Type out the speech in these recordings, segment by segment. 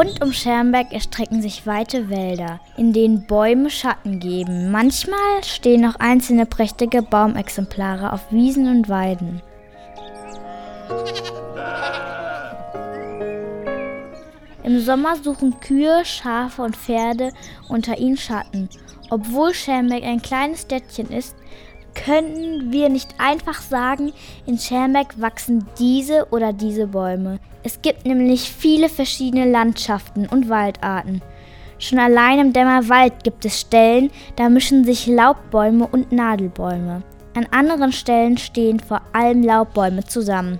Rund um Schermbeck erstrecken sich weite Wälder, in denen Bäume Schatten geben. Manchmal stehen noch einzelne prächtige Baumexemplare auf Wiesen und Weiden. Im Sommer suchen Kühe, Schafe und Pferde unter ihnen Schatten. Obwohl Schermbeck ein kleines Städtchen ist, können wir nicht einfach sagen, in Schermbeck wachsen diese oder diese Bäume. Es gibt nämlich viele verschiedene Landschaften und Waldarten. Schon allein im Dämmerwald gibt es Stellen, da mischen sich Laubbäume und Nadelbäume. An anderen Stellen stehen vor allem Laubbäume zusammen.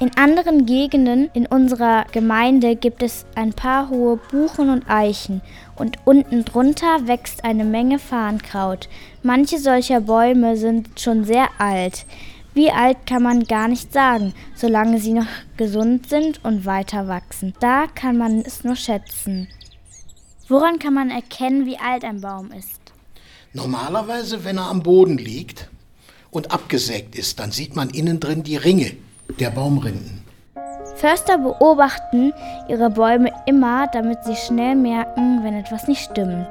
In anderen Gegenden in unserer Gemeinde gibt es ein paar hohe Buchen und Eichen und unten drunter wächst eine Menge Farnkraut. Manche solcher Bäume sind schon sehr alt. Wie alt kann man gar nicht sagen, solange sie noch gesund sind und weiter wachsen. Da kann man es nur schätzen. Woran kann man erkennen, wie alt ein Baum ist? Normalerweise, wenn er am Boden liegt und abgesägt ist, dann sieht man innen drin die Ringe der Baumrinden. Förster beobachten ihre Bäume immer, damit sie schnell merken, wenn etwas nicht stimmt.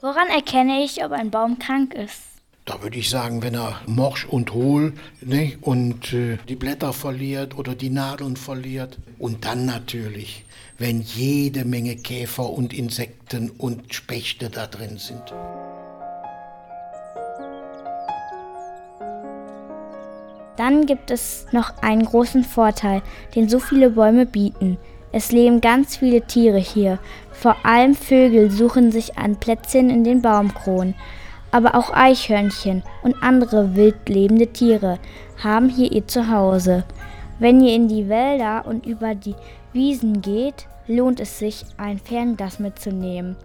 Woran erkenne ich, ob ein Baum krank ist? Da würde ich sagen, wenn er morsch und hohl ne, und äh, die Blätter verliert oder die Nadeln verliert. Und dann natürlich, wenn jede Menge Käfer und Insekten und Spechte da drin sind. Dann gibt es noch einen großen Vorteil, den so viele Bäume bieten. Es leben ganz viele Tiere hier. Vor allem Vögel suchen sich ein Plätzchen in den Baumkronen. Aber auch Eichhörnchen und andere wild lebende Tiere haben hier ihr Zuhause. Wenn ihr in die Wälder und über die Wiesen geht, lohnt es sich, ein Fernglas mitzunehmen.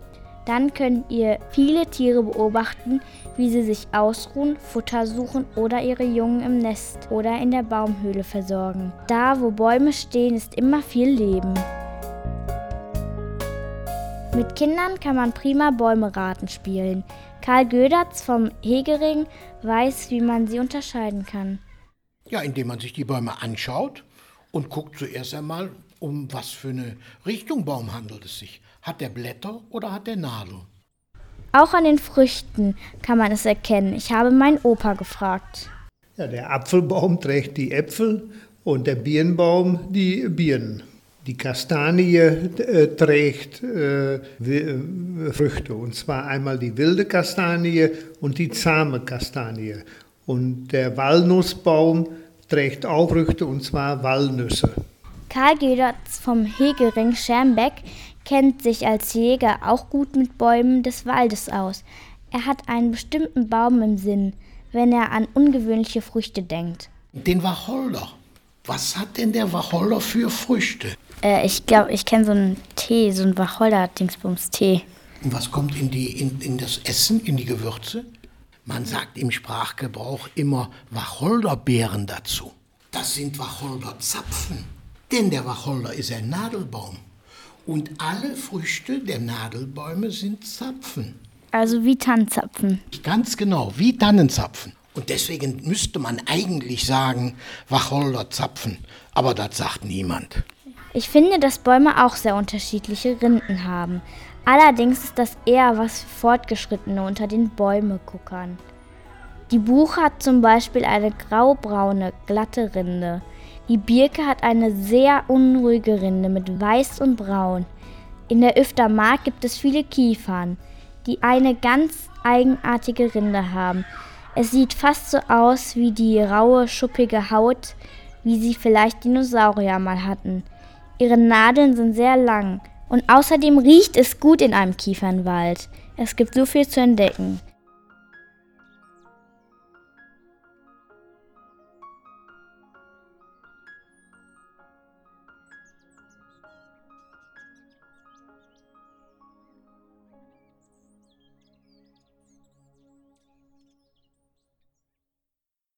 Dann könnt ihr viele Tiere beobachten, wie sie sich ausruhen, Futter suchen oder ihre Jungen im Nest oder in der Baumhöhle versorgen. Da, wo Bäume stehen, ist immer viel Leben. Mit Kindern kann man prima Bäumeraten spielen. Karl Gödertz vom Hegering weiß, wie man sie unterscheiden kann. Ja, indem man sich die Bäume anschaut und guckt zuerst einmal, um was für eine Richtung Baum handelt es sich. Hat der Blätter oder hat der Nadel? Auch an den Früchten kann man es erkennen. Ich habe meinen Opa gefragt. Ja, der Apfelbaum trägt die Äpfel und der Birnbaum die Birnen. Die Kastanie äh, trägt äh, äh, Früchte, und zwar einmal die wilde Kastanie und die zahme Kastanie. Und der Walnussbaum trägt auch Früchte, und zwar Walnüsse. Karl Gedertz vom Hegering Schermbeck kennt sich als Jäger auch gut mit Bäumen des Waldes aus. Er hat einen bestimmten Baum im Sinn, wenn er an ungewöhnliche Früchte denkt. Den Wacholder. Was hat denn der Wacholder für Früchte? Äh, ich glaube, ich kenne so einen Tee, so einen Wacholder-Dingsbums-Tee. Und was kommt in, die, in, in das Essen, in die Gewürze? Man sagt im Sprachgebrauch immer Wacholderbeeren dazu. Das sind Wacholderzapfen. Denn der Wacholder ist ein Nadelbaum. Und alle Früchte der Nadelbäume sind Zapfen. Also wie Tannenzapfen. Ganz genau, wie Tannenzapfen. Und deswegen müsste man eigentlich sagen Wacholderzapfen. Aber das sagt niemand. Ich finde, dass Bäume auch sehr unterschiedliche Rinden haben. Allerdings ist das eher was für Fortgeschrittene unter den Bäumeguckern. Die Buche hat zum Beispiel eine graubraune, glatte Rinde. Die Birke hat eine sehr unruhige Rinde mit Weiß und Braun. In der Öftermark gibt es viele Kiefern, die eine ganz eigenartige Rinde haben. Es sieht fast so aus wie die raue, schuppige Haut, wie sie vielleicht Dinosaurier mal hatten. Ihre Nadeln sind sehr lang und außerdem riecht es gut in einem Kiefernwald. Es gibt so viel zu entdecken.